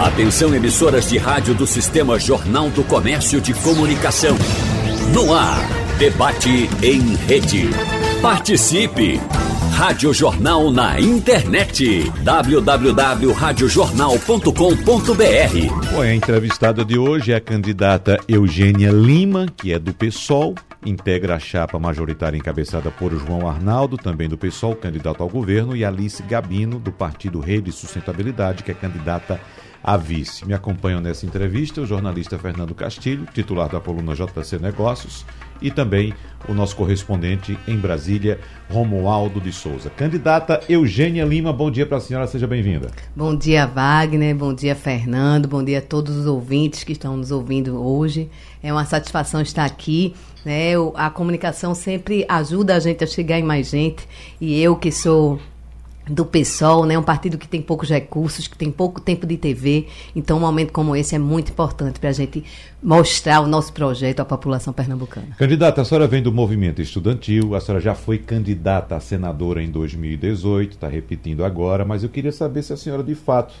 Atenção emissoras de rádio do Sistema Jornal do Comércio de Comunicação. No ar, debate em rede. Participe! Rádio Jornal na internet. www.radiojornal.com.br Bom, a entrevistada de hoje é a candidata Eugênia Lima, que é do PSOL, integra a chapa majoritária encabeçada por João Arnaldo, também do PSOL, candidato ao governo, e Alice Gabino, do Partido Rede e Sustentabilidade, que é candidata a vice. Me acompanham nessa entrevista o jornalista Fernando Castilho, titular da coluna JC Negócios, e também o nosso correspondente em Brasília, Romualdo de Souza. Candidata Eugênia Lima, bom dia para a senhora, seja bem-vinda. Bom dia, Wagner, bom dia, Fernando, bom dia a todos os ouvintes que estão nos ouvindo hoje. É uma satisfação estar aqui. Né? A comunicação sempre ajuda a gente a chegar em mais gente, e eu que sou do PSOL, né? Um partido que tem poucos recursos, que tem pouco tempo de TV. Então, um momento como esse é muito importante para a gente mostrar o nosso projeto à população pernambucana. Candidata, a senhora vem do movimento estudantil, a senhora já foi candidata a senadora em 2018, está repetindo agora, mas eu queria saber se a senhora, de fato,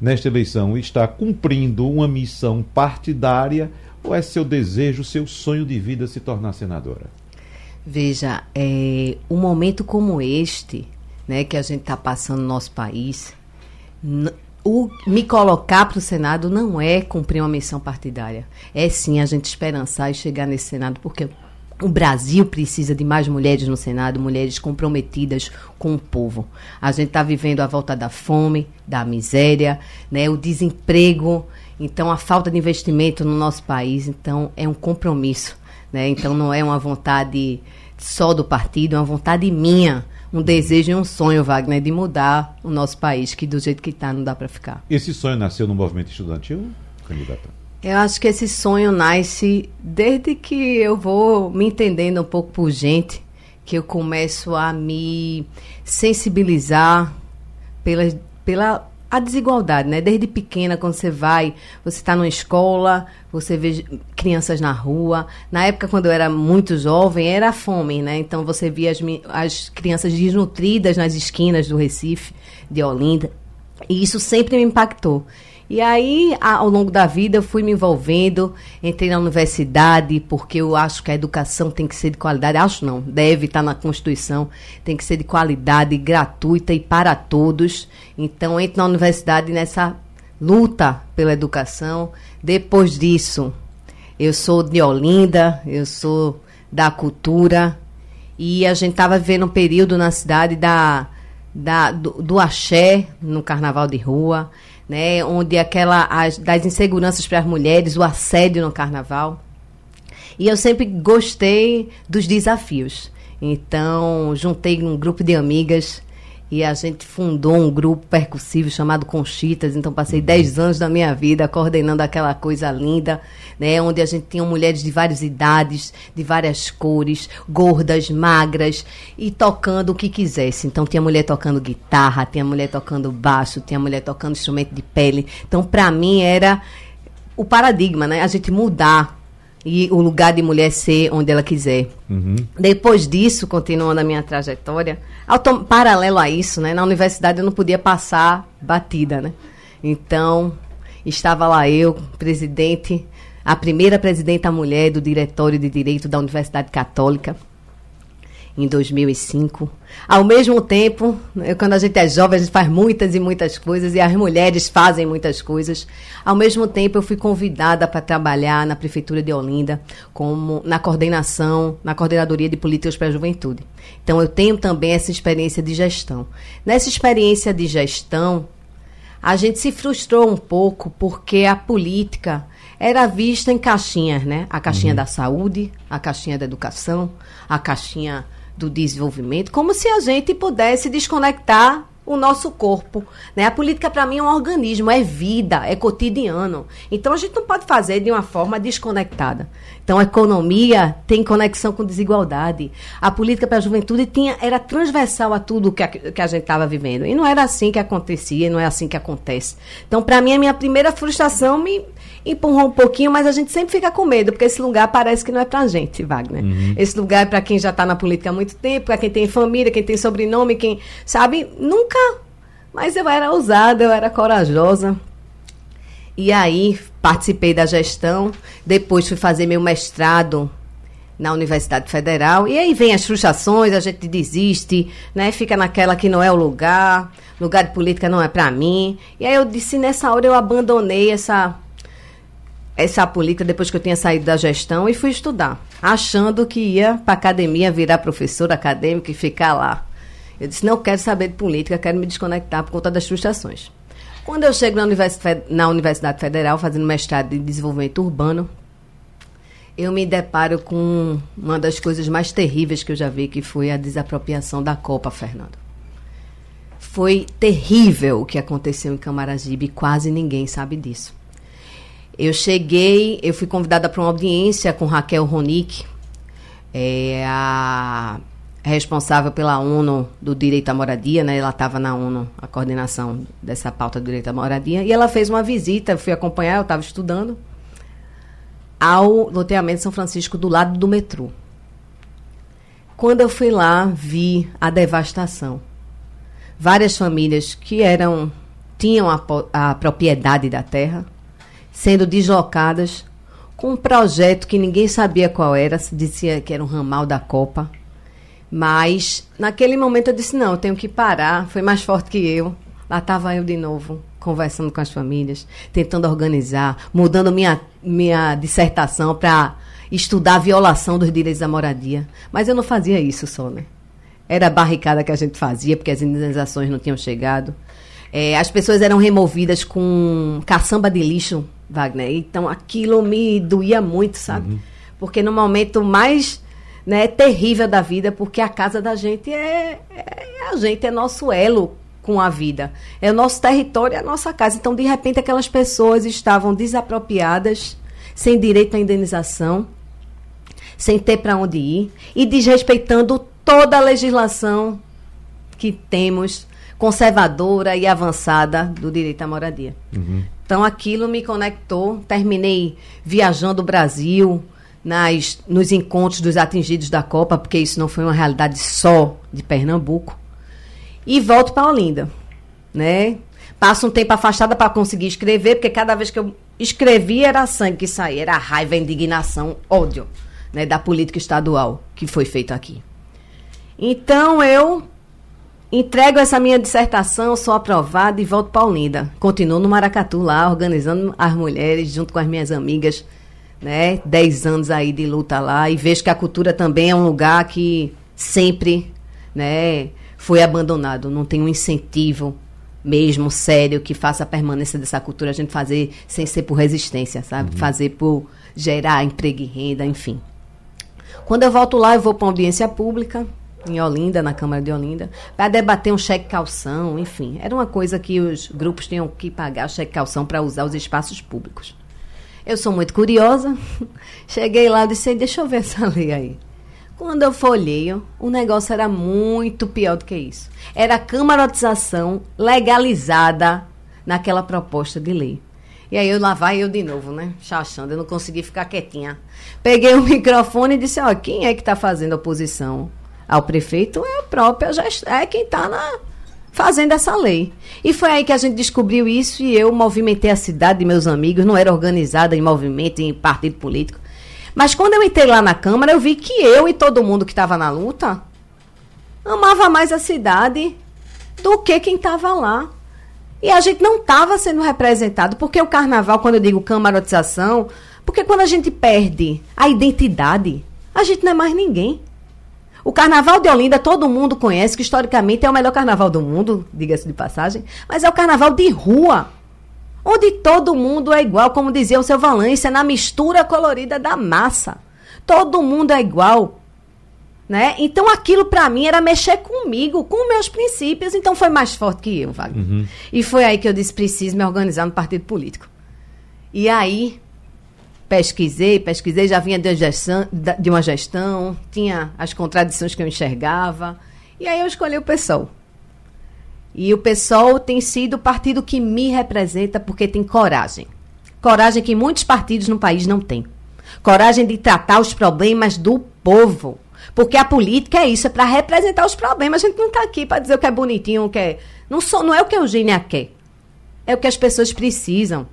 nesta eleição, está cumprindo uma missão partidária ou é seu desejo, seu sonho de vida se tornar senadora? Veja, é, um momento como este né, que a gente está passando no nosso país, o me colocar para o Senado não é cumprir uma missão partidária. É sim a gente esperançar e chegar nesse Senado, porque o Brasil precisa de mais mulheres no Senado, mulheres comprometidas com o povo. A gente está vivendo a volta da fome, da miséria, né, o desemprego, então a falta de investimento no nosso país. Então é um compromisso. Né? Então não é uma vontade só do partido, é uma vontade minha um desejo e um sonho, Wagner, de mudar o nosso país, que do jeito que está não dá para ficar. Esse sonho nasceu no movimento estudantil, candidata? Eu acho que esse sonho nasce desde que eu vou me entendendo um pouco por gente, que eu começo a me sensibilizar pela, pela a desigualdade, né? Desde pequena, quando você vai, você está numa escola, você vê crianças na rua. Na época, quando eu era muito jovem, era fome, né? Então você via as, as crianças desnutridas nas esquinas do Recife, de Olinda. E isso sempre me impactou. E aí, ao longo da vida, eu fui me envolvendo, entrei na universidade, porque eu acho que a educação tem que ser de qualidade. Acho não, deve estar na Constituição, tem que ser de qualidade, gratuita e para todos. Então, entro na universidade nessa luta pela educação. Depois disso, eu sou de Olinda, eu sou da cultura, e a gente estava vivendo um período na cidade da, da, do, do axé, no carnaval de rua né, onde aquela as, das inseguranças para as mulheres, o assédio no carnaval. E eu sempre gostei dos desafios. Então, juntei um grupo de amigas e a gente fundou um grupo percussivo chamado Conchitas. Então, passei 10 anos da minha vida coordenando aquela coisa linda, né? Onde a gente tinha mulheres de várias idades, de várias cores, gordas, magras, e tocando o que quisesse. Então, tinha mulher tocando guitarra, tinha mulher tocando baixo, tinha mulher tocando instrumento de pele. Então, para mim, era o paradigma, né? A gente mudar e o lugar de mulher ser onde ela quiser. Uhum. Depois disso, continuando a minha trajetória, paralelo a isso, né, na universidade eu não podia passar batida, né? Então, estava lá eu, presidente, a primeira presidenta mulher do Diretório de Direito da Universidade Católica em 2005. Ao mesmo tempo, quando a gente é jovem, a gente faz muitas e muitas coisas e as mulheres fazem muitas coisas. Ao mesmo tempo, eu fui convidada para trabalhar na prefeitura de Olinda como na coordenação, na coordenadoria de políticas para a juventude. Então, eu tenho também essa experiência de gestão. Nessa experiência de gestão, a gente se frustrou um pouco porque a política era vista em caixinhas, né? A caixinha uhum. da saúde, a caixinha da educação, a caixinha do desenvolvimento, como se a gente pudesse desconectar o nosso corpo. Né? A política, para mim, é um organismo, é vida, é cotidiano. Então, a gente não pode fazer de uma forma desconectada. Então, a economia tem conexão com desigualdade. A política para a juventude tinha, era transversal a tudo que a, que a gente estava vivendo. E não era assim que acontecia, não é assim que acontece. Então, para mim, a minha primeira frustração me empurrou um pouquinho, mas a gente sempre fica com medo, porque esse lugar parece que não é pra gente, Wagner. Uhum. Esse lugar é para quem já está na política há muito tempo, para quem tem família, quem tem sobrenome, quem, sabe, nunca. Mas eu era ousada, eu era corajosa. E aí participei da gestão, depois fui fazer meu mestrado na Universidade Federal. E aí vem as frustrações, a gente desiste, né? Fica naquela que não é o lugar, lugar de política não é para mim. E aí eu disse, nessa hora eu abandonei essa essa política depois que eu tinha saído da gestão e fui estudar, achando que ia para academia virar professora acadêmica e ficar lá. Eu disse, não quero saber de política, quero me desconectar por conta das frustrações. Quando eu chego na na Universidade Federal, fazendo mestrado em desenvolvimento urbano, eu me deparo com uma das coisas mais terríveis que eu já vi, que foi a desapropriação da Copa, Fernando. Foi terrível o que aconteceu em Camaragibe, quase ninguém sabe disso. Eu cheguei, eu fui convidada para uma audiência com Raquel Ronick, é, a responsável pela ONU do direito à moradia, né? Ela estava na ONU, a coordenação dessa pauta do direito à moradia, e ela fez uma visita, eu fui acompanhar, eu estava estudando, ao loteamento São Francisco, do lado do metrô. Quando eu fui lá, vi a devastação. Várias famílias que eram tinham a, a propriedade da terra sendo deslocadas com um projeto que ninguém sabia qual era, se dizia que era um ramal da Copa mas naquele momento eu disse: não, eu tenho que parar. Foi mais forte que eu. Lá estava eu de novo, conversando com as famílias, tentando organizar, mudando minha, minha dissertação para estudar a violação dos direitos da moradia. Mas eu não fazia isso só, né? Era a barricada que a gente fazia, porque as indenizações não tinham chegado. É, as pessoas eram removidas com caçamba de lixo, Wagner. Então aquilo me doía muito, sabe? Uhum. Porque no momento mais né, terrível da vida, porque a casa da gente é, é, a gente, é nosso elo com a vida. É o nosso território, é a nossa casa. Então, de repente, aquelas pessoas estavam desapropriadas, sem direito à indenização, sem ter para onde ir e desrespeitando toda a legislação que temos conservadora e avançada do direito à moradia. Uhum. Então aquilo me conectou, terminei viajando o Brasil, nas, nos encontros dos atingidos da Copa, porque isso não foi uma realidade só de Pernambuco. E volto para Olinda, né? Passo um tempo afastada para conseguir escrever, porque cada vez que eu escrevia era sangue que saía, era raiva, indignação, ódio, né, da política estadual que foi feita aqui. Então eu entrego essa minha dissertação, sou aprovada e volto para Olinda. Continuo no Maracatu lá, organizando as mulheres junto com as minhas amigas né? Dez anos aí de luta lá e vejo que a cultura também é um lugar que sempre, né? Foi abandonado. Não tem um incentivo mesmo sério que faça a permanência dessa cultura a gente fazer sem ser por resistência, sabe? Uhum. Fazer por gerar emprego e renda, enfim. Quando eu volto lá, eu vou para uma audiência pública em Olinda, na Câmara de Olinda, para debater um cheque calção, enfim. Era uma coisa que os grupos tinham que pagar cheque calção para usar os espaços públicos. Eu sou muito curiosa. Cheguei lá e disse: Deixa eu ver essa lei aí. Quando eu folhei, o negócio era muito pior do que isso. Era camarotização legalizada naquela proposta de lei. E aí eu lá vai eu de novo, né? Chachando, eu não consegui ficar quietinha. Peguei o microfone e disse: Ó, quem é que está fazendo oposição ao prefeito? É a própria é quem está na fazendo essa lei. E foi aí que a gente descobriu isso e eu movimentei a cidade, meus amigos, não era organizada em movimento, em partido político. Mas quando eu entrei lá na Câmara, eu vi que eu e todo mundo que estava na luta amava mais a cidade do que quem estava lá. E a gente não estava sendo representado, porque o carnaval, quando eu digo camarotização, porque quando a gente perde a identidade, a gente não é mais ninguém. O Carnaval de Olinda todo mundo conhece, que historicamente é o melhor carnaval do mundo, diga-se de passagem, mas é o carnaval de rua, onde todo mundo é igual, como dizia o seu Valência, na mistura colorida da massa. Todo mundo é igual. Né? Então aquilo para mim era mexer comigo, com meus princípios, então foi mais forte que eu, Wagner. Uhum. E foi aí que eu disse, preciso me organizar no partido político. E aí pesquisei, pesquisei, já vinha de, gestão, de uma gestão, tinha as contradições que eu enxergava. E aí eu escolhi o PSOL. E o PSOL tem sido o partido que me representa porque tem coragem. Coragem que muitos partidos no país não têm. Coragem de tratar os problemas do povo. Porque a política é isso, é para representar os problemas. A gente não está aqui para dizer o que é bonitinho, o que é. Não, sou, não é o que a Eugênia quer. É o que as pessoas precisam.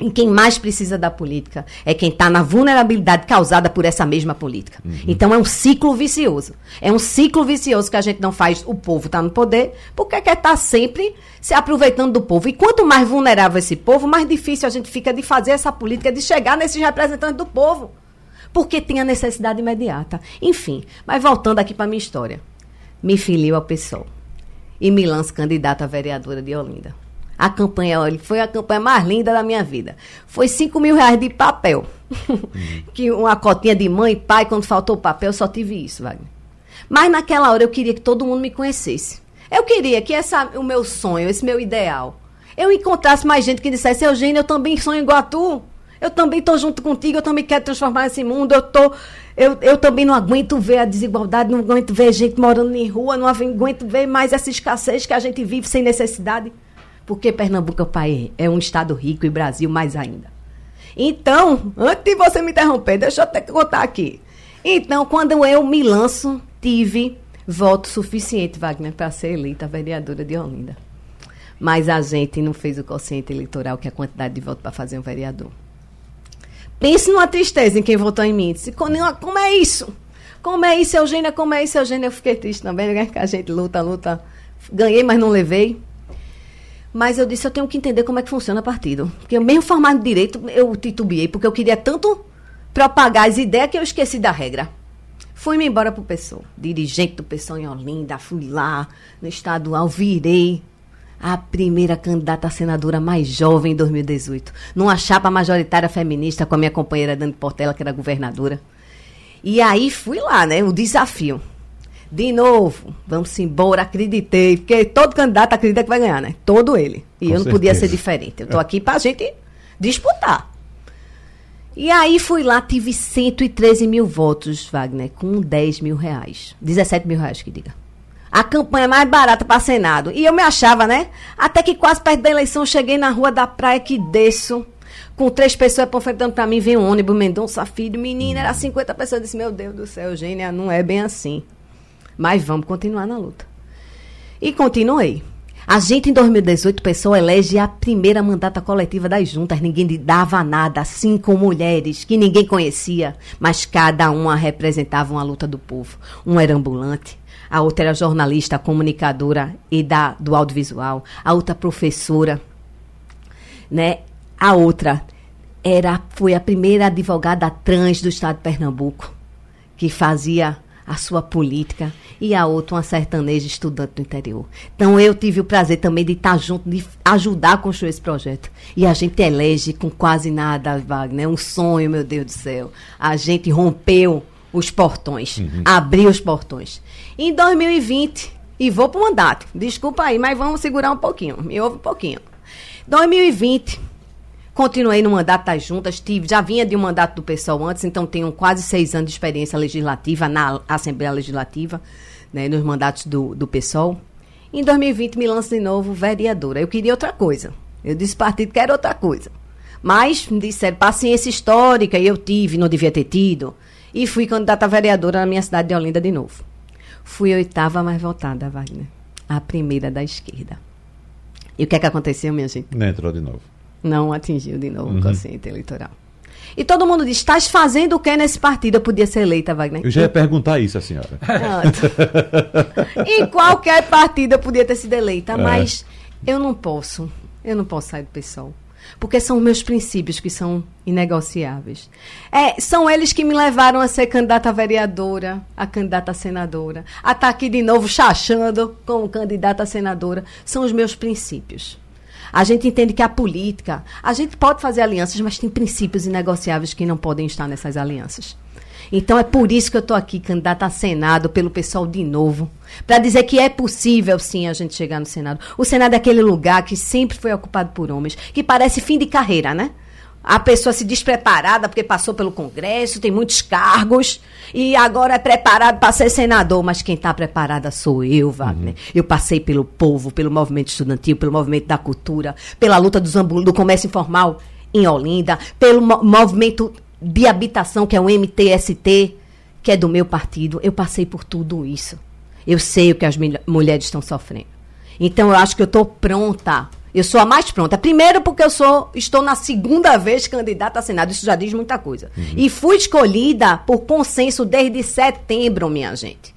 E quem mais precisa da política é quem está na vulnerabilidade causada por essa mesma política. Uhum. Então é um ciclo vicioso. É um ciclo vicioso que a gente não faz. O povo está no poder porque quer estar tá sempre se aproveitando do povo. E quanto mais vulnerável esse povo, mais difícil a gente fica de fazer essa política, de chegar nesses representantes do povo. Porque tem a necessidade imediata. Enfim, mas voltando aqui para minha história. Me filio ao PSOL e me lanço candidata a vereadora de Olinda. A campanha, olha, foi a campanha mais linda da minha vida. Foi 5 mil reais de papel. Uhum. que uma cotinha de mãe e pai, quando faltou papel, eu só tive isso, Wagner. Mas naquela hora eu queria que todo mundo me conhecesse. Eu queria que essa, o meu sonho, esse meu ideal, eu encontrasse mais gente que dissesse, Eugênio, eu também sonho igual a tu. Eu também estou junto contigo, eu também quero transformar esse mundo, eu tô, eu, eu também não aguento ver a desigualdade, não aguento ver gente morando em rua, não aguento ver mais essa escassez que a gente vive sem necessidade porque Pernambuco é, pai, é um estado rico e Brasil mais ainda. Então, antes de você me interromper, deixa eu até contar aqui. Então, quando eu me lanço, tive voto suficiente, Wagner, para ser eleita vereadora de Olinda. Mas a gente não fez o quociente eleitoral, que é a quantidade de votos para fazer um vereador. Pense numa tristeza em quem votou em mim. Disse, como é isso? Como é isso, Eugênia? Como é isso, Eugênia? Eu fiquei triste também, né? A gente luta, luta. Ganhei, mas não levei. Mas eu disse, eu tenho que entender como é que funciona partido. Porque mesmo formado de direito, eu titubeei, porque eu queria tanto propagar as ideias que eu esqueci da regra. Fui-me embora pro PSOL. Dirigente do PSOL em Olinda, fui lá no estadual, virei a primeira candidata a senadora mais jovem em 2018. Numa chapa majoritária feminista com a minha companheira Dani Portela, que era governadora. E aí fui lá, né? O desafio. De novo, vamos embora, acreditei. Porque todo candidato acredita que vai ganhar, né? Todo ele. E Com eu não certeza. podia ser diferente. Eu tô aqui pra gente disputar. E aí fui lá, tive 113 mil votos, Wagner, com 10 mil reais. 17 mil reais, que diga. A campanha mais barata para Senado. E eu me achava, né? Até que quase perto da eleição, cheguei na rua da praia que desço. Com três pessoas panfletando para mim, vem um ônibus, Mendonça Filho, menina, era 50 pessoas. Eu disse, meu Deus do céu, Eugênia, não é bem assim. Mas vamos continuar na luta. E continuei. A gente, em 2018, pessoa elege a primeira mandata coletiva das juntas. Ninguém dava nada, cinco mulheres que ninguém conhecia, mas cada uma representava uma luta do povo. Uma era ambulante, a outra era jornalista, comunicadora e da, do audiovisual, a outra professora, né? A outra era foi a primeira advogada trans do estado de Pernambuco, que fazia a sua política e a outra uma sertaneja estudante do interior. Então eu tive o prazer também de estar junto, de ajudar a construir esse projeto. E a gente elege com quase nada, Wagner, um sonho, meu Deus do céu. A gente rompeu os portões, uhum. abriu os portões. Em 2020, e vou para o mandato, desculpa aí, mas vamos segurar um pouquinho, me ouve um pouquinho. 2020, Continuei no mandato das juntas, tive, já vinha de um mandato do pessoal antes, então tenho quase seis anos de experiência legislativa na Assembleia Legislativa, né, nos mandatos do, do PSOL. Em 2020 me lanço de novo vereadora. Eu queria outra coisa. Eu disse partido que era outra coisa. Mas me disseram paciência histórica e eu tive, não devia ter tido. E fui candidata a vereadora na minha cidade de Olinda de novo. Fui a oitava mais votada, Wagner. A primeira da esquerda. E o que é que aconteceu, minha gente? Entrou de novo não atingiu de novo uhum. o quociente eleitoral. E todo mundo diz: estás fazendo o que nesse partido? Eu podia ser eleita, Wagner. Eu já ia perguntar isso à senhora. em qualquer partido eu podia ter sido eleita, é. mas eu não posso. Eu não posso sair do PSOL. Porque são meus princípios que são inegociáveis. É, são eles que me levaram a ser candidata a vereadora, a candidata a senadora, a estar aqui de novo chachando como candidata a senadora. São os meus princípios. A gente entende que a política, a gente pode fazer alianças, mas tem princípios inegociáveis que não podem estar nessas alianças. Então é por isso que eu estou aqui, candidata a Senado, pelo pessoal de novo, para dizer que é possível sim a gente chegar no Senado. O Senado é aquele lugar que sempre foi ocupado por homens, que parece fim de carreira, né? A pessoa se despreparada porque passou pelo Congresso, tem muitos cargos e agora é preparado para ser senador, mas quem está preparada sou eu, Wagner. Uhum. Eu passei pelo povo, pelo movimento estudantil, pelo movimento da cultura, pela luta dos do comércio informal em Olinda, pelo movimento de habitação que é o MTST, que é do meu partido. Eu passei por tudo isso. Eu sei o que as mulheres estão sofrendo. Então eu acho que eu estou pronta Eu sou a mais pronta. Primeiro, porque eu sou, estou na segunda vez candidata a Senado. Isso já diz muita coisa. Uhum. E fui escolhida por consenso desde setembro, minha gente.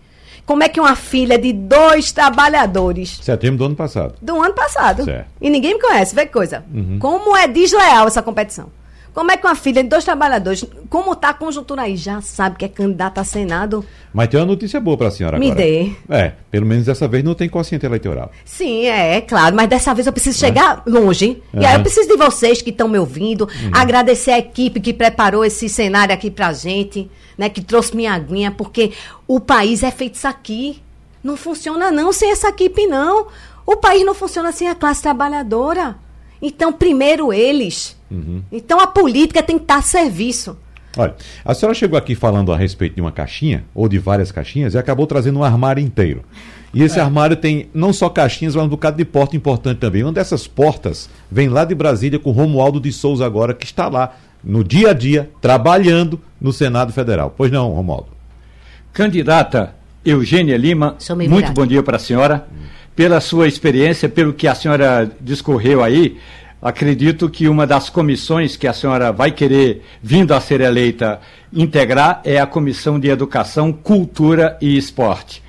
Como é que uma filha de dois trabalhadores. Setembro do ano passado. Do ano passado. Certo. E ninguém me conhece, vê que coisa. Uhum. Como é desleal essa competição. Como é que uma filha de dois trabalhadores, como está a conjuntura aí, já sabe que é candidata a Senado? Mas tem uma notícia boa para a senhora Me agora. Me dê. É, pelo menos dessa vez não tem consciente eleitoral. Sim, é, é claro, mas dessa vez eu preciso chegar é. longe. E aí eu preciso de vocês que estão me ouvindo, uhum. agradecer a equipe que preparou esse cenário aqui pra gente, né, que trouxe minha aguinha, porque o país é feito isso aqui. Não funciona não sem essa equipe, não. O país não funciona sem a classe trabalhadora. Então, primeiro eles. Uhum. Então, a política tem que estar a serviço. Olha, a senhora chegou aqui falando a respeito de uma caixinha, ou de várias caixinhas, e acabou trazendo um armário inteiro. E esse é. armário tem não só caixinhas, mas um bocado de porta importante também. Uma dessas portas vem lá de Brasília com Romualdo de Souza agora, que está lá no dia a dia, trabalhando no Senado Federal. Pois não, Romualdo? Candidata Eugênia Lima, muito bom dia para a senhora. Hum pela sua experiência, pelo que a senhora discorreu aí, acredito que uma das comissões que a senhora vai querer, vindo a ser eleita, integrar é a Comissão de Educação, Cultura e Esporte.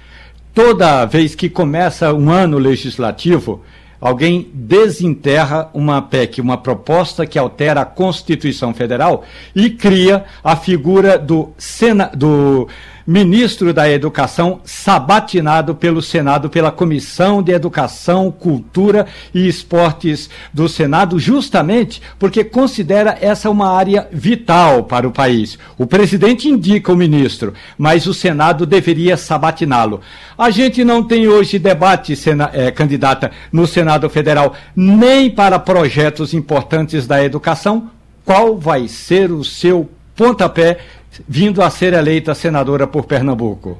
Toda vez que começa um ano legislativo, alguém desenterra uma PEC, uma proposta que altera a Constituição Federal e cria a figura do, Sena, do ministro da Educação, sabatinado pelo Senado, pela Comissão de Educação, Cultura e Esportes do Senado, justamente porque considera essa uma área vital para o país. O presidente indica o ministro, mas o Senado deveria sabatiná-lo. A gente não tem hoje debate, sena, é, candidata, no Senado Federal, nem para projetos importantes da educação. Qual vai ser o seu pontapé vindo a ser eleita senadora por Pernambuco.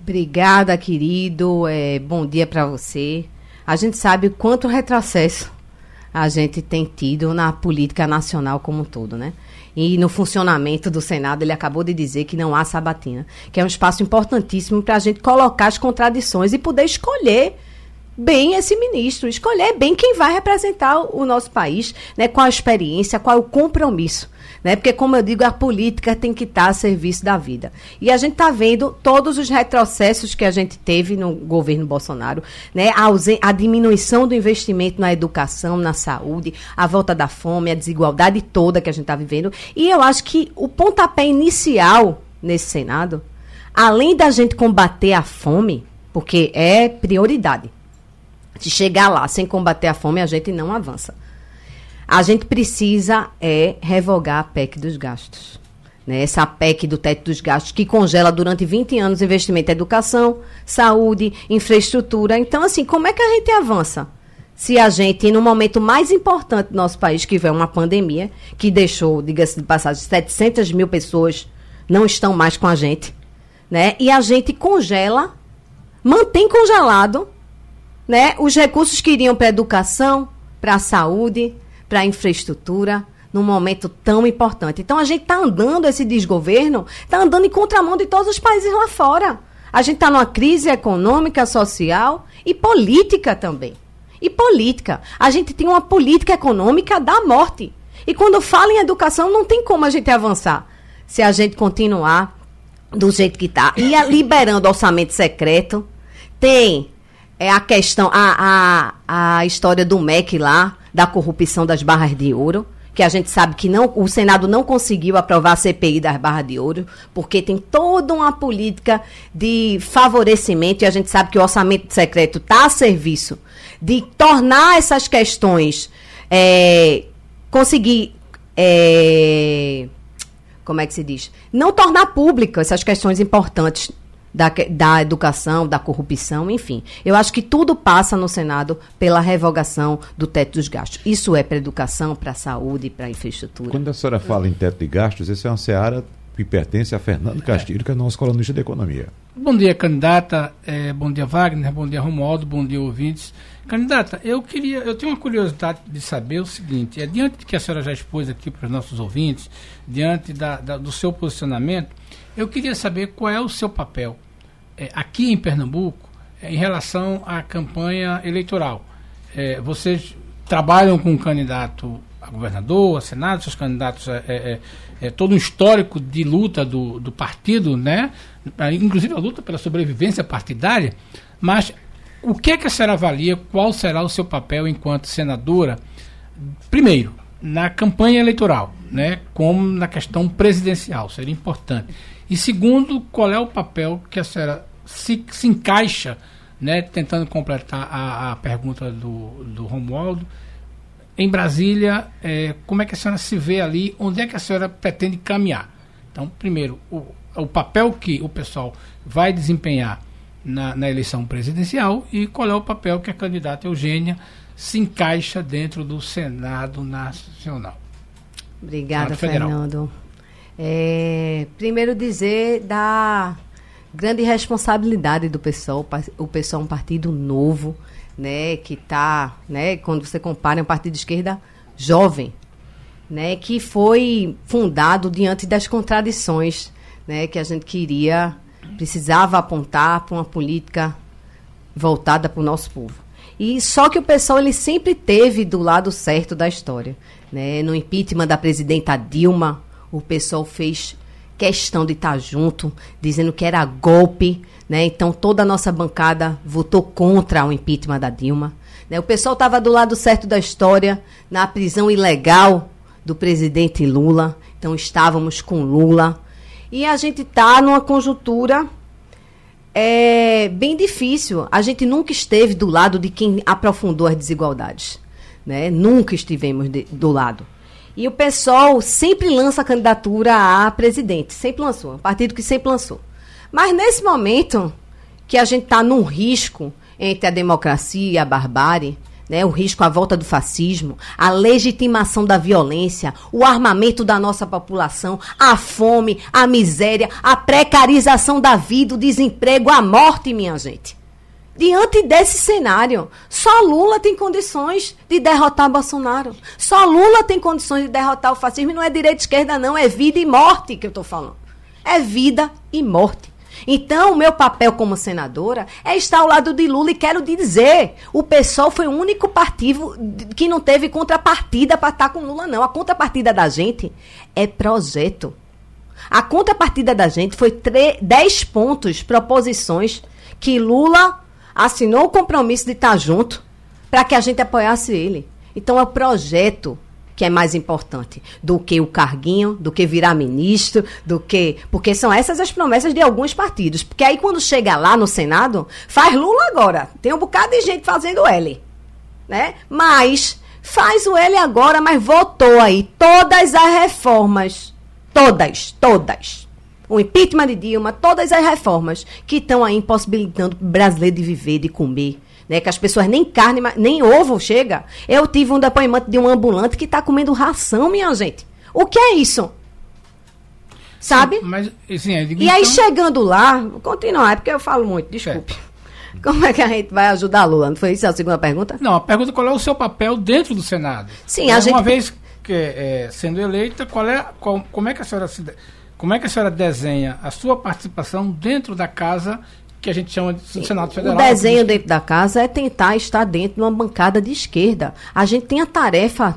Obrigada, querido. É, bom dia para você. A gente sabe quanto retrocesso a gente tem tido na política nacional como um todo, né? E no funcionamento do Senado, ele acabou de dizer que não há sabatina, que é um espaço importantíssimo para a gente colocar as contradições e poder escolher bem esse ministro, escolher bem quem vai representar o nosso país, né? Qual a experiência, qual é o compromisso né? Porque, como eu digo, a política tem que estar a serviço da vida. E a gente está vendo todos os retrocessos que a gente teve no governo Bolsonaro, né? A, a diminuição do investimento na educação, na saúde, a volta da fome, a desigualdade toda que a gente está vivendo. E eu acho que o pontapé inicial nesse Senado, além da gente combater a fome, porque é prioridade. Se chegar lá sem combater a fome, a gente não avança. A gente precisa é revogar a PEC dos gastos. Né? Essa PEC do teto dos gastos que congela durante 20 anos investimento em educação, saúde, infraestrutura. Então, assim, como é que a gente avança? Se a gente, no momento mais importante do nosso país, que veio uma pandemia, que deixou, diga-se de passagem, 700 mil pessoas não estão mais com a gente, né? E a gente congela, mantém congelado, né? Os recursos que iriam para a educação, para a saúde, para a infraestrutura num momento tão importante. Então a gente está andando esse desgoverno, está andando em contramão de todos os países lá fora. A gente está numa crise econômica, social e política também. E política. A gente tem uma política econômica da morte. E quando fala em educação, não tem como a gente avançar se a gente continuar do jeito que está. E a, liberando orçamento secreto. Tem é, a questão, a, a, a história do MEC lá, da corrupção das barras de ouro, que a gente sabe que não, o Senado não conseguiu aprovar a CPI das barras de ouro, porque tem toda uma política de favorecimento, e a gente sabe que o orçamento secreto está a serviço de tornar essas questões, é, conseguir. É, como é que se diz? Não tornar públicas essas questões importantes da, da educação, da corrupção, enfim. Eu acho que tudo passa no Senado pela revogação do teto dos gastos. Isso é para educação, para saúde, para infraestrutura. Quando a senhora fala em teto de gastos, essa é uma seara que pertence a Fernando Castilho, que é nosso colunista de economia. Bom dia, candidata. É, bom dia, Wagner. Bom dia, Romualdo. Bom dia, ouvintes. Candidata, eu queria, eu tenho uma curiosidade de saber o seguinte: é diante do que a senhora já expôs aqui para os nossos ouvintes, diante da, da, do seu posicionamento, eu queria saber qual é o seu papel é, aqui em Pernambuco é, em relação à campanha eleitoral. é, vocês trabalham com um candidato a governador, a senado, seus candidatos, é, é, é, todo um histórico de luta do, do partido, né? inclusive a luta pela sobrevivência partidária, mas o que é que a senhora avalia, qual será o seu papel enquanto senadora, primeiro, na campanha eleitoral, né, como na questão presidencial, seria importante. E segundo, qual é o papel que a senhora se, se encaixa, né, tentando completar a, a pergunta do, do Romualdo, em Brasília, é, como é que a senhora se vê ali, onde é que a senhora pretende caminhar? Então, primeiro, o, o papel que o pessoal vai desempenhar na, na, eleição presidencial e qual é o papel que a candidata Eugênia se dentro do Senado Nacional. Obrigada, Fernando. É, primeiro dizer da grande responsabilidade do PSOL. O PSOL é um partido novo, né, que está, né, quando você compara, é um partido de esquerda jovem, né, que foi fundado diante das contradições, né, que a gente queria, precisava apontar para uma política voltada para o nosso povo. E só que o pessoal ele sempre teve do lado certo da história, né? No impeachment da presidenta Dilma, o pessoal fez questão de estar junto, dizendo que era golpe, né? Então toda a nossa bancada votou contra o impeachment da Dilma. Né? O pessoal estava do lado certo da história, na prisão ilegal do presidente Lula. Então estávamos com Lula. E a gente está numa conjuntura é bem difícil. A gente nunca esteve do lado de quem aprofundou as desigualdades. Né? Nunca estivemos de, do lado. E o pessoal sempre lança candidatura a presidente. Sempre lançou. É um partido que sempre lançou. Mas nesse momento que a gente está num risco entre a democracia e a barbárie, né, o risco à volta do fascismo, a legitimação da violência, o armamento da nossa população, a fome, a miséria, a precarização da vida, o desemprego, a morte, minha gente. Diante desse cenário, só Lula tem condições de derrotar Bolsonaro. Só Lula tem condições de derrotar o fascismo. E não é direita e esquerda, não. É vida e morte que eu estou falando. É vida e morte. Então, o meu papel como senadora é estar ao lado de Lula e quero dizer, o PSOL foi o único partido que não teve contrapartida para estar com Lula, não. A contrapartida da gente é projeto. A contrapartida da gente foi 10 pontos, proposições, que Lula assinou o compromisso de estar junto para que a gente apoiasse ele. Então, é o projeto que é mais importante do que o carguinho, do que virar ministro, do que. Porque são essas as promessas de alguns partidos. Porque aí quando chega lá no Senado, faz Lula agora. Tem um bocado de gente fazendo L. Né? Mas faz o L agora, mas votou aí todas as reformas. Todas, todas. O impeachment de Dilma, todas as reformas que estão aí impossibilitando o brasileiro de viver, de comer, né? Que as pessoas nem carne, nem ovo chega. Eu tive um depoimento de um ambulante que está comendo ração, minha gente. O que é isso? Sabe? Sim, mas, digo, e aí então... chegando lá, vou continuar, é porque eu falo muito, desculpe. É. Como é que a gente vai ajudar Lula? Não foi isso a segunda pergunta? Não, a pergunta é qual é o seu papel dentro do Senado? Sim, a gente... Uma vez que é, sendo eleita, qual é, qual, como é que a senhora se, como é que a senhora desenha a sua participação dentro da casa que a gente chama de. Senado Federal. O desenho dentro da casa é tentar estar dentro de uma bancada de esquerda. A gente tem a tarefa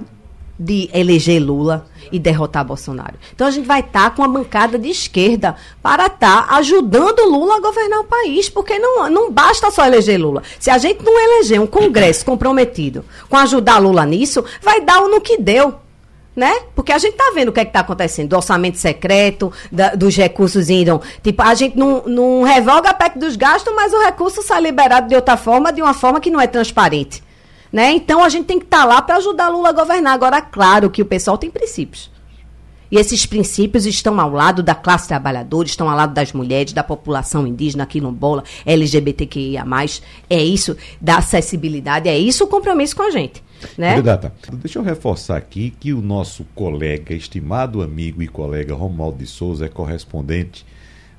de eleger Lula e derrotar Bolsonaro. Então a gente vai estar tá com uma bancada de esquerda para estar tá ajudando Lula a governar o país, porque não, não basta só eleger Lula. Se a gente não eleger um Congresso comprometido com ajudar Lula nisso, vai dar o no que deu né? Porque a gente tá vendo o que é que tá acontecendo, do orçamento secreto, da, dos recursos indo. Tipo, a gente não, não revoga a PEC dos gastos, mas o recurso sai liberado de outra forma, de uma forma que não é transparente. Né? Então a gente tem que estar tá lá para ajudar Lula a governar. Agora, claro que o pessoal tem princípios. E esses princípios estão ao lado da classe trabalhadora, estão ao lado das mulheres, da população indígena, quilombola, LGBTQIA. É isso, da acessibilidade, é isso o compromisso com a gente. Né? Candidata, deixa eu reforçar aqui que o nosso colega, estimado amigo e colega Romualdo de Souza é correspondente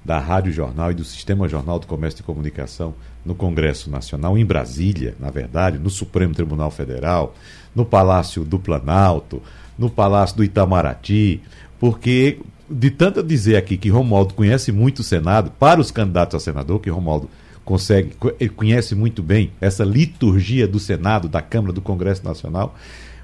da Rádio Jornal e do Sistema Jornal do Comércio e Comunicação no Congresso Nacional, em Brasília, na verdade, no Supremo Tribunal Federal, no Palácio do Planalto, no Palácio do Itamaraty, porque de tanto dizer aqui que Romualdo conhece muito o Senado, para os candidatos a senador, que Romualdo consegue, ele conhece muito bem essa liturgia do Senado, da Câmara, do Congresso Nacional.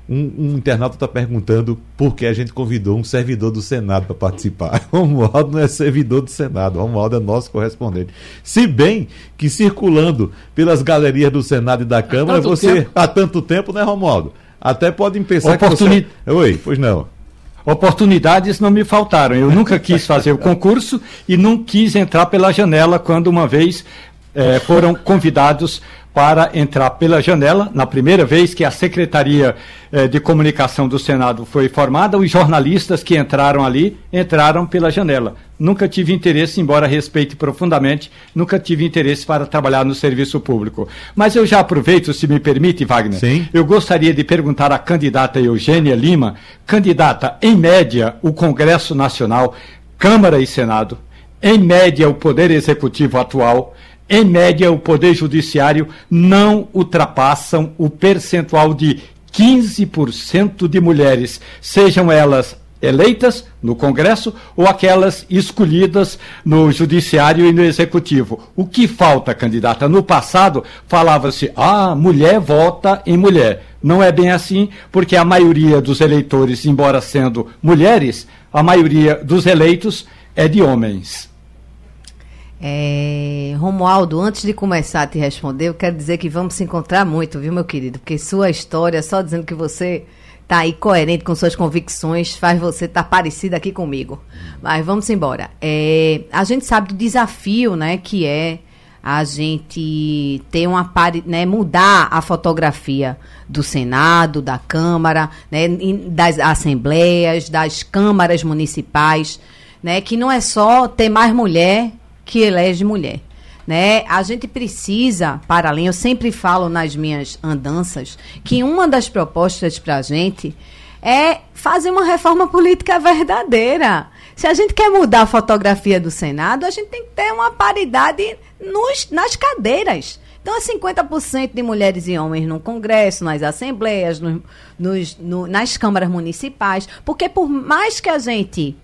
Um, um internauta está perguntando por que a gente convidou um servidor do Senado para participar. Romualdo não é servidor do Senado, Romualdo é nosso correspondente. Se bem que circulando pelas galerias do Senado e da Câmara, há você tempo. há tanto tempo, né, Romualdo? Até podem pensar Oportuni... que você... Oi, pois não. Oportunidades não me faltaram. Eu nunca quis fazer o concurso e não quis entrar pela janela quando uma vez eh, foram convidados para entrar pela janela. Na primeira vez que a Secretaria eh, de Comunicação do Senado foi formada, os jornalistas que entraram ali entraram pela janela. Nunca tive interesse, embora respeite profundamente, nunca tive interesse para trabalhar no serviço público. Mas eu já aproveito, se me permite, Wagner. Sim. Eu gostaria de perguntar à candidata Eugênia Lima, candidata, em média, o Congresso Nacional, Câmara e Senado, em média, o Poder Executivo atual em média, o Poder Judiciário não ultrapassam o percentual de 15% de mulheres, sejam elas eleitas no Congresso ou aquelas escolhidas no Judiciário e no Executivo. O que falta, candidata? No passado falava-se, ah, mulher vota em mulher. Não é bem assim, porque a maioria dos eleitores, embora sendo mulheres, a maioria dos eleitos é de homens. É, Romualdo, antes de começar a te responder, eu quero dizer que vamos se encontrar muito, viu, meu querido? Porque sua história, só dizendo que você tá aí coerente com suas convicções, faz você estar tá aqui comigo. Mas vamos embora. É, a gente sabe do desafio, né, que é a gente ter uma né, mudar a fotografia do Senado, da Câmara, né, das assembleias, das câmaras municipais, né, que não é só ter mais mulher que elege mulher. Né? A gente precisa, para além, eu sempre falo nas minhas andanças, que uma das propostas para a gente é fazer uma reforma política verdadeira. Se a gente quer mudar a fotografia do Senado, a gente tem que ter uma paridade nos, nas cadeiras. Então, é 50% de mulheres e homens no Congresso, nas assembleias, no, nos, no, nas câmaras municipais. Porque, por mais que a gente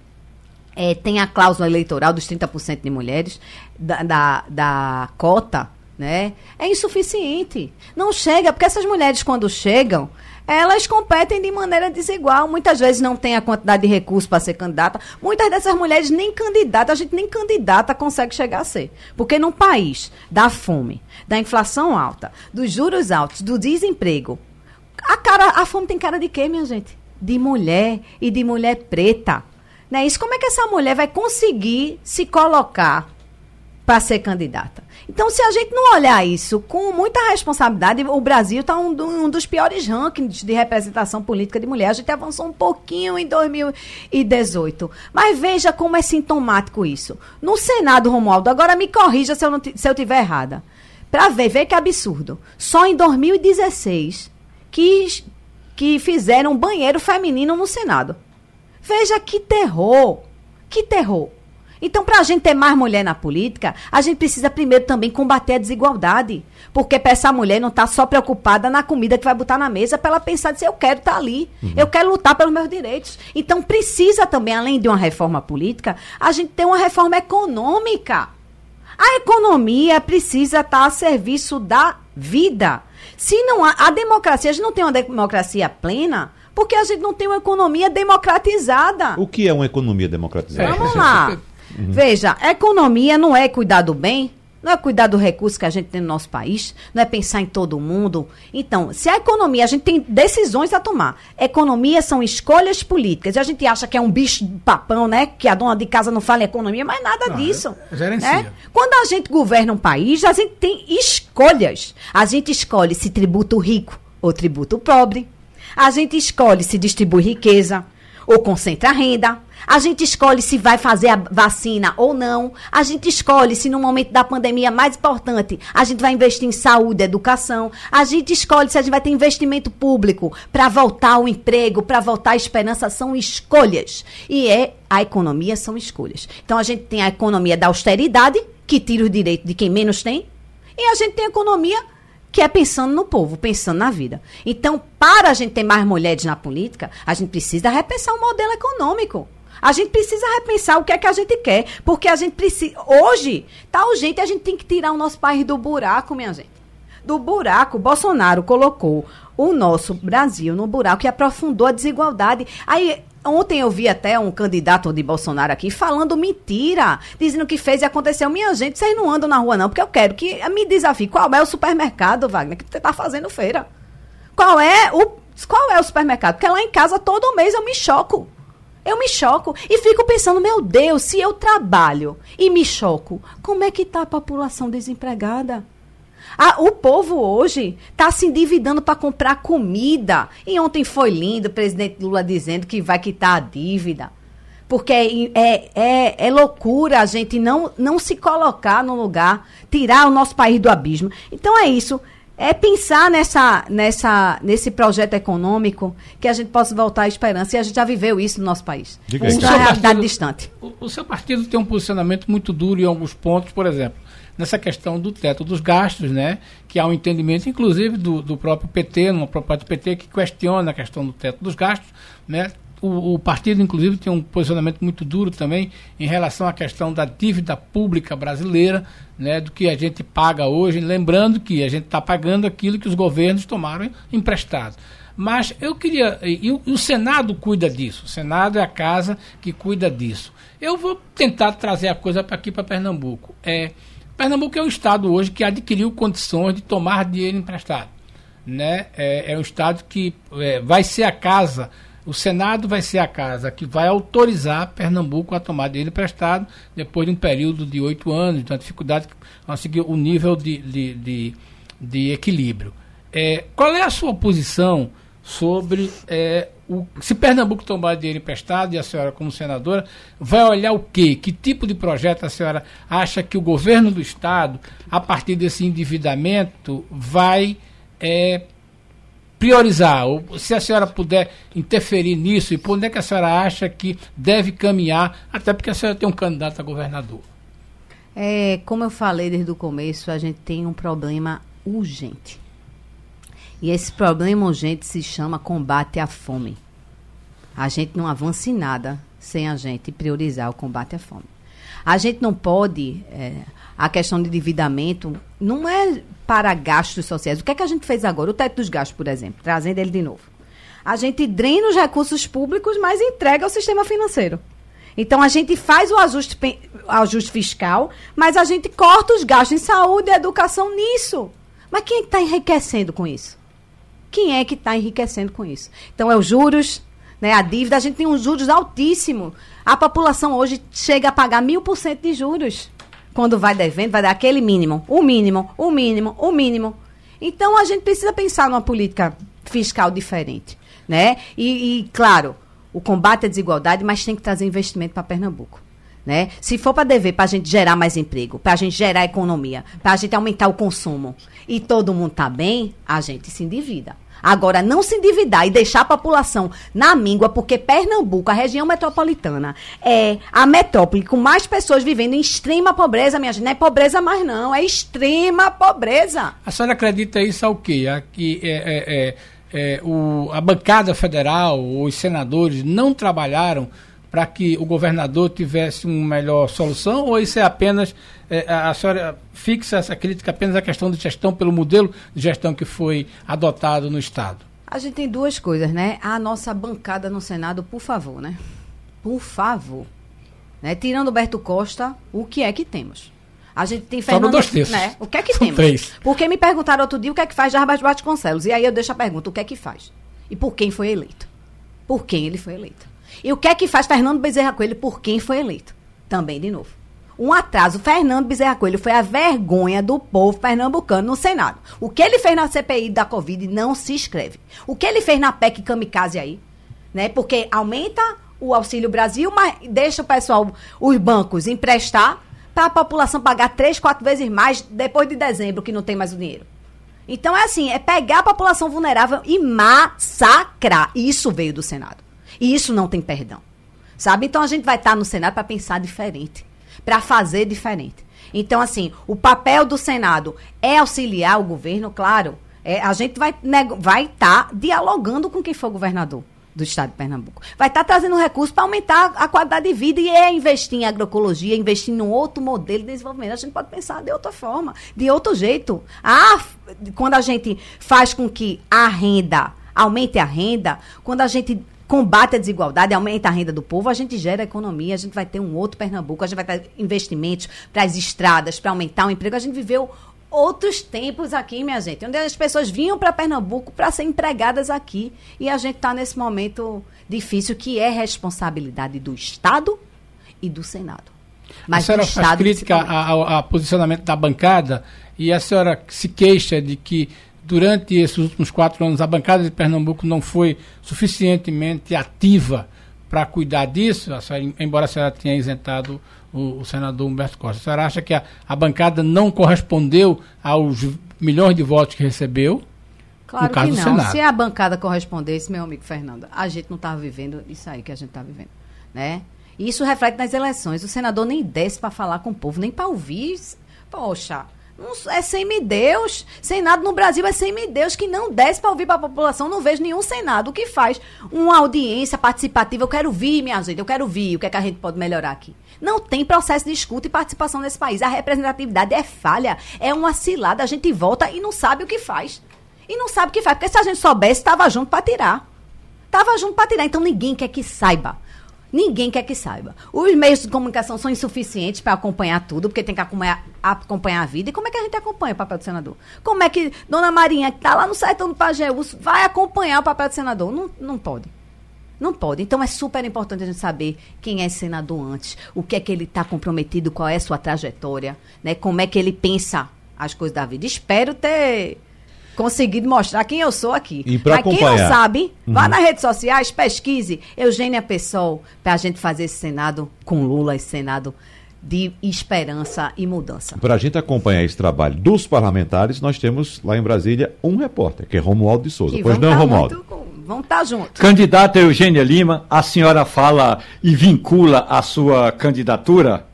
é, tem a cláusula eleitoral dos 30% de mulheres, da, da, da, cota, né? É insuficiente. Não chega, porque essas mulheres, quando chegam, elas competem de maneira desigual. Muitas vezes não tem a quantidade de recursos para ser candidata. Muitas dessas mulheres nem candidata, a gente nem candidata consegue chegar a ser. Porque num país da fome, da inflação alta, dos juros altos, do desemprego, a, cara, a fome tem cara de quê, minha gente? De mulher e de mulher preta né? Isso, como é que essa mulher vai conseguir se colocar para ser candidata? Então, se a gente não olhar isso com muita responsabilidade, o Brasil está um, um, dos piores rankings de representação política de mulher. A gente avançou um pouquinho em 2018. Mas veja como é sintomático isso. No Senado, Romualdo, agora me corrija se eu, não, se eu tiver errada. Para ver, ver que absurdo. Só em 2016 que, que fizeram banheiro feminino no Senado. Veja que terror! Que terror! Então, para a gente ter mais mulher na política, a gente precisa primeiro também combater a desigualdade. Porque para essa mulher não está só preocupada na comida que vai botar na mesa, para ela pensar dizer, eu quero estar tá ali, uhum. eu quero lutar pelos meus direitos. Então, precisa também, além de uma reforma política, a gente ter uma reforma econômica. A economia precisa estar tá a serviço da vida. Se não há a democracia, a gente não tem uma democracia plena, porque a gente não tem uma economia democratizada. O que é uma economia democratizada? Vamos lá. Uhum. Veja, economia não é cuidar do bem, não é cuidar do recurso que a gente tem no nosso país, não é pensar em todo mundo. Então, se a economia, a gente tem decisões a tomar. Economia são escolhas políticas. E a gente acha que é um bicho de papão, né? Que a dona de casa não fala em economia, mas nada não, disso. É, né? Quando a gente governa um país, a gente tem escolhas. A gente escolhe se tributa o rico ou tributa o pobre. A gente escolhe se distribui riqueza ou concentra renda. A gente escolhe se vai fazer a vacina ou não. A gente escolhe se no momento da pandemia mais importante a gente vai investir em saúde, educação. A gente escolhe se a gente vai ter investimento público para voltar ao emprego, para voltar à esperança. São escolhas. E é a economia são escolhas. Então a gente tem a economia da austeridade, que tira os direitos de quem menos tem. E a gente tem a economia que é pensando no povo, pensando na vida. Então, para a gente ter mais mulheres na política, a gente precisa repensar o modelo econômico. A gente precisa repensar o que é que a gente quer, porque a gente precisa. Hoje, tá urgente, a gente tem que tirar o nosso país do buraco, minha gente. Do buraco, Bolsonaro colocou o nosso Brasil no buraco e aprofundou a desigualdade. Aí, Ontem eu vi até um candidato de Bolsonaro aqui falando mentira, dizendo que fez e aconteceu. Minha gente, vocês não andam na rua, não, porque eu quero que me desafie. Qual é o supermercado, Wagner, que você está fazendo feira? Qual é o. Qual é o supermercado? Porque lá em casa todo mês eu me choco. Eu me choco e fico pensando, meu Deus, se eu trabalho e me choco, como é que está a população desempregada? Ah, o povo hoje está se endividando para comprar comida. E ontem foi lindo o presidente Lula dizendo que vai quitar a dívida. Porque é, é, é, é loucura a gente não, não se colocar no lugar, tirar o nosso país do abismo. Então é isso é pensar nessa, nessa, nesse projeto econômico que a gente possa voltar à esperança. E a gente já viveu isso no nosso país. Diga isso é uma realidade partido, distante. O, o, seu partido tem um posicionamento muito duro em alguns pontos, por exemplo, nessa questão do teto dos gastos, né? Que há um entendimento, inclusive, do, do próprio PT, numa proposta do PT, que questiona a questão do teto dos gastos, né? O, o, partido, inclusive, tem um posicionamento muito duro também em relação à questão da dívida pública brasileira, né, do que a gente paga hoje, lembrando que a gente está pagando aquilo que os governos tomaram emprestado. Mas eu queria. E, e, o Senado cuida disso. O Senado é a casa que cuida disso. Eu vou tentar trazer a coisa para aqui para Pernambuco. É, Pernambuco é o estado hoje que adquiriu condições de tomar dinheiro emprestado. Né? É, é um estado que é, vai ser a casa o Senado vai ser a casa que vai autorizar Pernambuco a tomar dele emprestado depois de um período de oito anos, de uma dificuldade de conseguir o nível de, de, de, de equilíbrio. É, qual é a sua posição sobre é, o, se Pernambuco tomar dinheiro emprestado e a senhora, como senadora, vai olhar o quê? Que tipo de projeto a senhora acha que o governo do Estado, a partir desse endividamento, vai é, priorizar, ou se a senhora puder interferir nisso, e por onde é que a senhora acha que deve caminhar, até porque a senhora tem um candidato a governador. É, como eu falei desde o começo, a gente tem um problema urgente. E esse problema urgente se chama combate à fome. A gente não avança em nada sem a gente priorizar o combate à fome. A gente não pode. É, a questão de endividamento não é para gastos sociais. O que é que a gente fez agora? O teto dos gastos, por exemplo, trazendo ele de novo. A gente drena os recursos públicos, mas entrega ao sistema financeiro. Então a gente faz o ajuste, ajuste fiscal, mas a gente corta os gastos em saúde e educação nisso. Mas quem está enriquecendo com isso? Quem é que está enriquecendo com isso? Então é os juros, né, a dívida, a gente tem uns juros altíssimos. A população hoje chega a pagar mil por cento de juros quando vai devendo, vai dar aquele mínimo, o mínimo, o mínimo, o mínimo. Então a gente precisa pensar numa política fiscal diferente, né? E, e claro, o combate à desigualdade, mas tem que trazer investimento para Pernambuco. Né? Se for para dever, para a gente gerar mais emprego, para a gente gerar economia, para a gente aumentar o consumo e todo mundo tá bem, a gente se endivida. Agora, não se endividar e deixar a população na míngua, porque Pernambuco, a região metropolitana, é a metrópole com mais pessoas vivendo em extrema pobreza, minha gente. Não é pobreza mais, não, é extrema pobreza. A senhora acredita isso ao quê? Aqui é, é, é, é, o, a bancada federal, os senadores não trabalharam para que o governador tivesse uma melhor solução ou isso é apenas é, a senhora fixa essa crítica apenas à questão de gestão pelo modelo de gestão que foi adotado no estado? A gente tem duas coisas, né? A nossa bancada no Senado, por favor, né? Por favor. Né? Tirando Berto Costa, o que é que temos? A gente tem Fernando, dois terços. né? O que é que São temos? Três. Porque me perguntaram outro dia o que é que faz Jarbas Vasconcelos. E aí eu deixo a pergunta, o que é que faz? E por quem foi eleito? Por quem ele foi eleito? E o que é que faz Fernando Bezerra Coelho por quem foi eleito? Também, de novo. Um atraso. Fernando Bezerra Coelho foi a vergonha do povo pernambucano no Senado. O que ele fez na CPI da Covid não se escreve. O que ele fez na PEC Kamikaze aí, né? Porque aumenta o Auxílio Brasil, mas deixa o pessoal, os bancos, emprestar para a população pagar três, quatro vezes mais depois de dezembro, que não tem mais o dinheiro. Então é assim, é pegar a população vulnerável e massacrar. Isso veio do Senado. E isso não tem perdão. Sabe? Então a gente vai estar no Senado para pensar diferente, para fazer diferente. Então, assim, o papel do Senado é auxiliar o governo, claro. É, a gente vai estar vai tá dialogando com quem for governador do estado de Pernambuco. Vai estar tá trazendo recursos para aumentar a qualidade de vida e é investir em agroecologia, investir em um outro modelo de desenvolvimento. A gente pode pensar de outra forma, de outro jeito. Ah, quando a gente faz com que a renda aumente a renda, quando a gente combate a desigualdade, aumenta a renda do povo, a gente gera economia, a gente vai ter um outro Pernambuco, a gente vai ter investimentos para as estradas, para aumentar o emprego. A gente viveu outros tempos aqui, minha gente, onde as pessoas vinham para Pernambuco para ser empregadas aqui. E a gente está nesse momento difícil que é responsabilidade do Estado e do Senado. Mas a senhora faz crítica ao posicionamento da bancada e a senhora se queixa de que durante esses últimos quatro anos, a bancada de Pernambuco não foi suficientemente ativa para cuidar disso, a senhora, embora a senhora tenha isentado o, o, senador Humberto Costa. A senhora acha que a, a bancada não correspondeu aos milhões de votos que recebeu? Claro no caso que não. Se a bancada correspondesse, meu amigo Fernando, a gente não estava vivendo isso aí que a gente está vivendo, né? Isso reflete nas eleições. O senador nem desce para falar com o povo, nem para ouvir. Poxa, é semideus. Senado no Brasil é semideus que não desce para ouvir para a população. Não vejo nenhum Senado que faz uma audiência participativa. Eu quero ouvir, minha gente, eu quero ouvir o que, é que a gente pode melhorar aqui. Não tem processo de escuta e participação nesse país. A representatividade é falha, é uma cilada. A gente volta e não sabe o que faz. E não sabe o que faz. Porque se a gente soubesse, estava junto para tirar. Estava junto para tirar. Então ninguém quer que saiba. Ninguém quer que saiba. Os meios de comunicação são insuficientes para acompanhar tudo, porque tem que acompanhar, acompanhar a vida. E como é que a gente acompanha o papel do senador? Como é que Dona Marinha, que está lá no sertão do Pajeú, vai acompanhar o papel do senador? Não, não pode. Não pode. Então é super importante a gente saber quem é senador antes, o que é que ele está comprometido, qual é a sua trajetória, né? como é que ele pensa as coisas da vida. Espero ter conseguido mostrar quem eu sou aqui. E para acompanhar. quem não sabe, uhum. vá nas redes sociais, pesquise Eugênia Pessoal para a gente fazer esse Senado com Lula, esse Senado de esperança e mudança. Para a gente acompanhar esse trabalho dos parlamentares, nós temos lá em Brasília um repórter, que é Romualdo de Souza. Que pois não, tá Romualdo? Com, vamos estar tá juntos. Candidata Eugênia Lima, a senhora fala e vincula a sua candidatura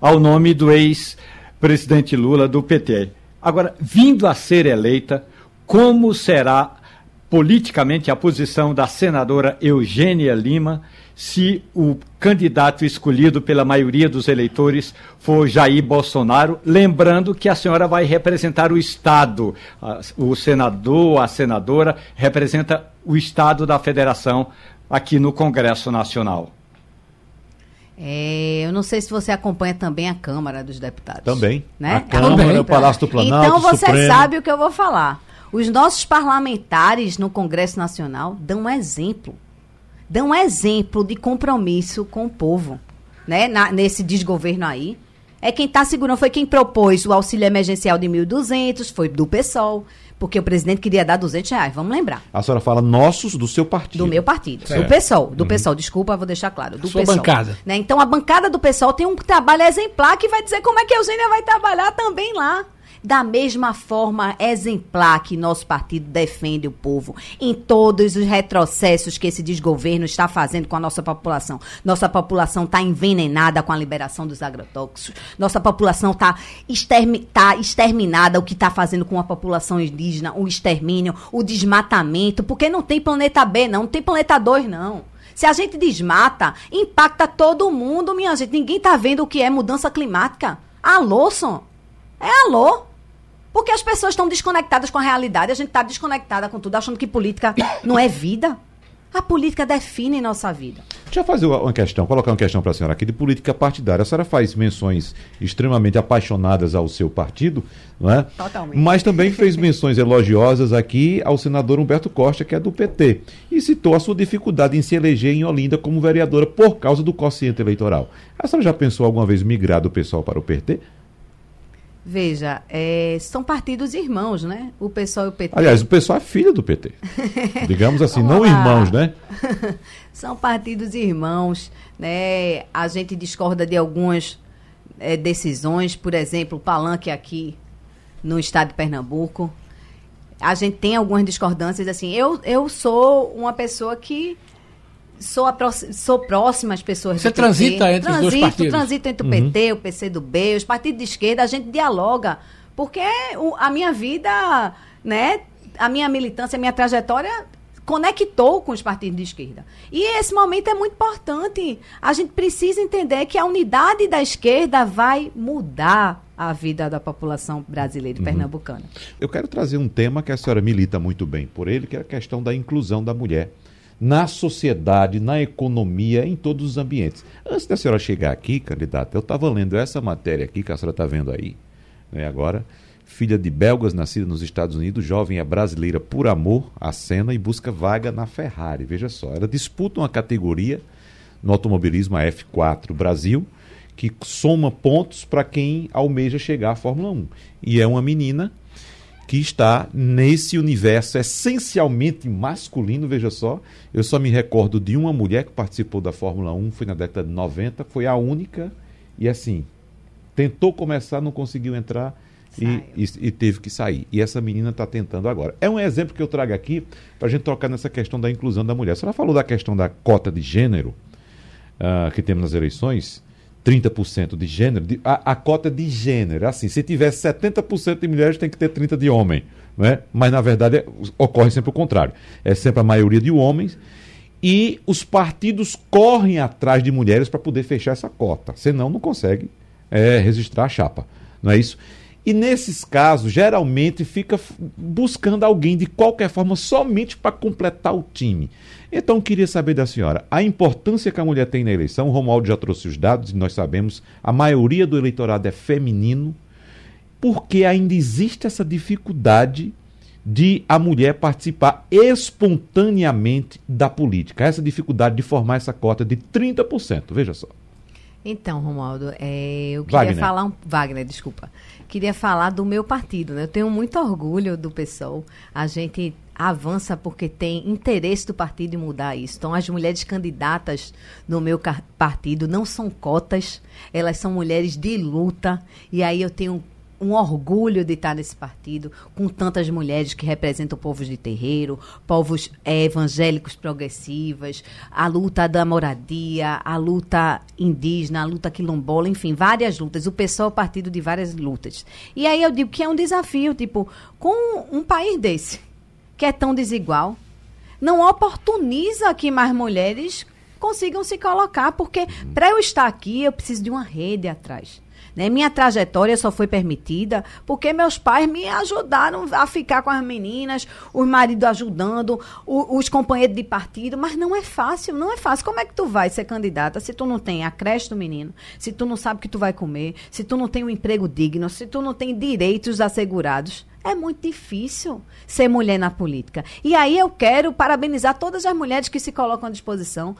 ao nome do ex-presidente Lula do PT. Agora, vindo a ser eleita, como será politicamente a posição da senadora Eugênia Lima se o candidato escolhido pela maioria dos eleitores for Jair Bolsonaro, lembrando que a senhora vai representar o Estado. O senador, a senadora, representa o Estado da Federação aqui no Congresso Nacional. É, eu não sei se você acompanha também a Câmara dos Deputados. Também. Né? A Câmara, o Palácio do Planalto, Então você Supremo. sabe o que eu vou falar. Os nossos parlamentares no Congresso Nacional dão um exemplo. Dão um exemplo de compromisso com o povo, né? Na, nesse desgoverno aí. É quem está segurando, foi quem propôs o auxílio emergencial de 1.200, foi do PSOL, porque o presidente queria dar 200 reais, vamos lembrar. A senhora fala nossos do seu partido. Do meu partido, certo. do PSOL, do uhum. PSOL, desculpa, vou deixar claro, do Sua PSOL. bancada. Né? Então a bancada do PSOL tem um trabalho exemplar que vai dizer como é que a Eugênia vai trabalhar também lá da mesma forma exemplar que nosso partido defende o povo em todos os retrocessos que esse desgoverno está fazendo com a nossa população. Nossa população está envenenada com a liberação dos agrotóxicos. Nossa população está extermi tá exterminada, o que está fazendo com a população indígena, o extermínio, o desmatamento, porque não tem planeta B, não, não tem planeta 2, não. Se a gente desmata, impacta todo mundo, minha gente. Ninguém está vendo o que é mudança climática. Alô, som? É alô? Porque as pessoas estão desconectadas com a realidade, a gente está desconectada com tudo, achando que política não é vida. A política define nossa vida. Deixa eu fazer uma questão, colocar uma questão para a senhora aqui de política partidária. A senhora faz menções extremamente apaixonadas ao seu partido, não é? Totalmente. Mas também fez menções elogiosas aqui ao senador Humberto Costa, que é do PT, e citou a sua dificuldade em se eleger em Olinda como vereadora por causa do quociente eleitoral. A senhora já pensou alguma vez migrar do pessoal para o PT? Veja, é, são partidos irmãos, né? O PSOL e o PT. Aliás, o PSOL é filho do PT. Digamos assim, não lá. irmãos, né? são partidos irmãos, né? A gente discorda de algumas é, decisões, por exemplo, o palanque aqui no estado de Pernambuco. A gente tem algumas discordâncias, assim. Eu, eu sou uma pessoa que sou, sou próxima às pessoas Você transita entre transito, os dois partidos? Transito entre o uhum. PT, o PCdoB, os partidos de esquerda, a gente dialoga. Porque o, a minha vida, né, a minha militância, a minha trajetória conectou com os partidos de esquerda. E esse momento é muito importante. A gente precisa entender que a unidade da esquerda vai mudar a vida da população brasileira e uhum. pernambucana. Eu quero trazer um tema que a senhora milita muito bem por ele, que é a questão da inclusão da mulher na sociedade, na economia, em todos os ambientes. Antes da senhora chegar aqui, candidata, eu estava lendo essa matéria aqui que a senhora está vendo aí, né, agora, filha de belgas, nascida nos Estados Unidos, jovem é brasileira por amor à cena e busca vaga na Ferrari. Veja só, ela disputa uma categoria no automobilismo, a F4 Brasil, que soma pontos para quem almeja chegar à Fórmula 1. E é uma menina que está nesse universo essencialmente masculino, veja só. Eu só me recordo de uma mulher que participou da Fórmula 1, foi na década de 90, foi a única, e assim, tentou começar, não conseguiu entrar e, e, e, teve que sair. E essa menina está tentando agora. É um exemplo que eu trago aqui para a gente tocar nessa questão da inclusão da mulher. A senhora falou da questão da cota de gênero uh, que temos nas eleições. 30% de gênero, de, a, a, cota de gênero, é assim, se tiver 70% de mulheres, tem que ter 30% de homens, né? mas na verdade é, ocorre sempre o contrário, é sempre a maioria de homens, e os partidos correm atrás de mulheres para poder fechar essa cota, senão não consegue é, registrar a chapa, não é isso? E nesses casos, geralmente fica buscando alguém de qualquer forma somente para completar o time. Então, queria saber da senhora a importância que a mulher tem na eleição. O Romualdo já trouxe os dados e nós sabemos a maioria do eleitorado é feminino. Porque ainda existe essa dificuldade de a mulher participar espontaneamente da política. Essa dificuldade de formar essa cota de 30%. Veja só. Então, Romualdo, é, eu queria Wagner. falar um, Wagner, desculpa. Queria falar do meu partido. Né? Eu tenho muito orgulho do PSOL. A gente avança porque tem interesse do partido em mudar isso. Então, as mulheres candidatas no meu partido não são cotas, elas são mulheres de luta. E aí eu tenho um orgulho de estar nesse partido, com tantas mulheres que representam povos de terreiro, povos é, evangélicos progressivas, a luta da moradia, a luta indígena, a luta quilombola, enfim, várias lutas. O pessoal é partido de várias lutas. E aí eu digo que é um desafio, tipo, com um país desse, que é tão desigual, não oportuniza que mais mulheres consigam se colocar, porque para eu estar aqui eu preciso de uma rede atrás. Né? Minha trajetória só foi permitida porque meus pais me ajudaram a ficar com as meninas, os maridos ajudando, o, os companheiros de partido, mas não é fácil, não é fácil. Como é que tu vai ser candidata se tu não tem a creche do menino, se tu não sabe o que tu vai comer, se tu não tem um emprego digno, se tu não tem direitos assegurados? É muito difícil ser mulher na política. E aí eu quero parabenizar todas as mulheres que se colocam à disposição,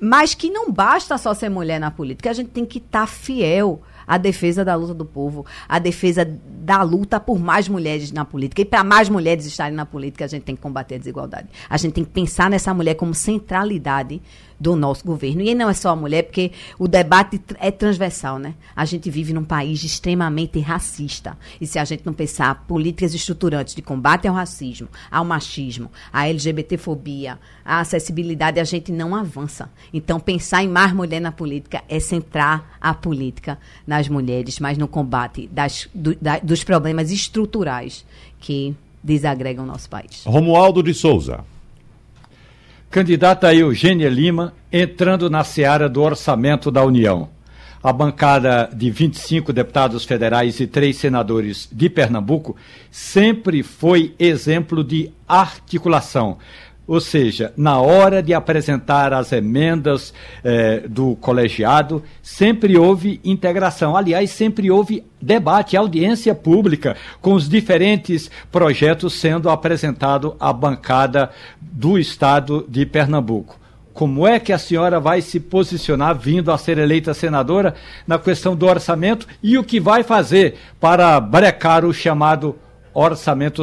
mas que não basta só ser mulher na política, a gente tem que estar tá fiel a defesa da luta do povo, a defesa da luta por mais mulheres na política. E para mais mulheres estarem na política, a gente tem que combater a desigualdade. A gente tem que pensar nessa mulher como centralidade do nosso governo. E não é só a mulher, porque o debate é transversal, né? A gente vive num país extremamente racista. E se a gente não pensar políticas estruturantes de combate ao racismo, ao machismo, à LGBTfobia, à acessibilidade, a gente não avança. Então, pensar em mais mulher na política é centrar a política nas mulheres, mas no combate das, do, da, dos problemas estruturais que desagregam o nosso país. Romualdo de Souza. Candidata Eugênia Lima entrando na seara do orçamento da União. A bancada de 25 deputados federais e três senadores de Pernambuco sempre foi exemplo de articulação. Ou seja, na hora de apresentar as emendas eh, do colegiado, sempre houve integração. Aliás, sempre houve debate, audiência pública, com os diferentes projetos sendo apresentado à bancada do Estado de Pernambuco. Como é que a senhora vai se posicionar, vindo a ser eleita senadora, na questão do orçamento e o que vai fazer para brecar o chamado orçamento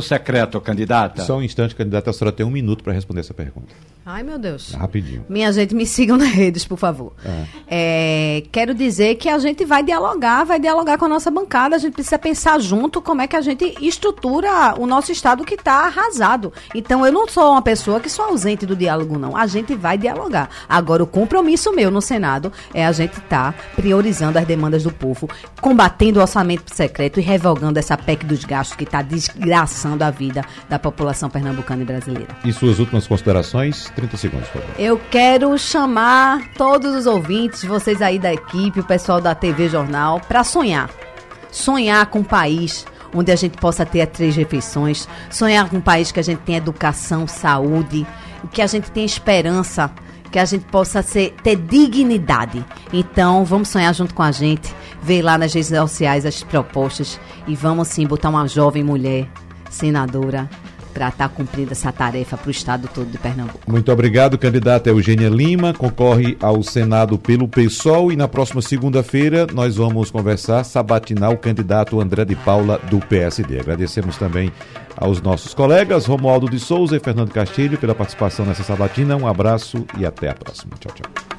secreto, candidata? Só um instante, candidata, a senhora tem um minuto para responder essa pergunta. Ai, meu Deus. Rapidinho. Minha gente, me sigam nas redes, por favor. É. É, quero dizer que a gente vai dialogar, vai dialogar com a nossa bancada. A gente precisa pensar junto como é que a gente estrutura o nosso Estado que está arrasado. Então, eu não sou uma pessoa que sou ausente do diálogo, não. A gente vai dialogar. Agora, o compromisso meu no Senado é a gente estar tá priorizando as demandas do povo, combatendo o orçamento secreto e revogando essa PEC dos gastos que está desgraçando a vida da população pernambucana e brasileira. E suas últimas considerações? 30 segundos, por favor. Eu quero chamar todos os ouvintes, vocês aí da equipe, o pessoal da TV Jornal, para sonhar. Sonhar com um país onde a gente possa ter três refeições, sonhar com um país que a gente tenha educação, saúde, que a gente tenha esperança que a gente possa ser, ter dignidade. Então, vamos sonhar junto com a gente, ver lá nas redes sociais as propostas e vamos sim botar uma jovem mulher senadora para estar tá cumprindo essa tarefa para o estado todo de Pernambuco. Muito obrigado, candidata Eugênia Lima, concorre ao Senado pelo PSOL e na próxima segunda-feira nós vamos conversar, sabatinar o candidato André de Paula do PSD. Agradecemos também aos nossos colegas Romualdo de Souza e Fernando Castilho pela participação nessa sabatina. Um abraço e até a próxima. Tchau, tchau.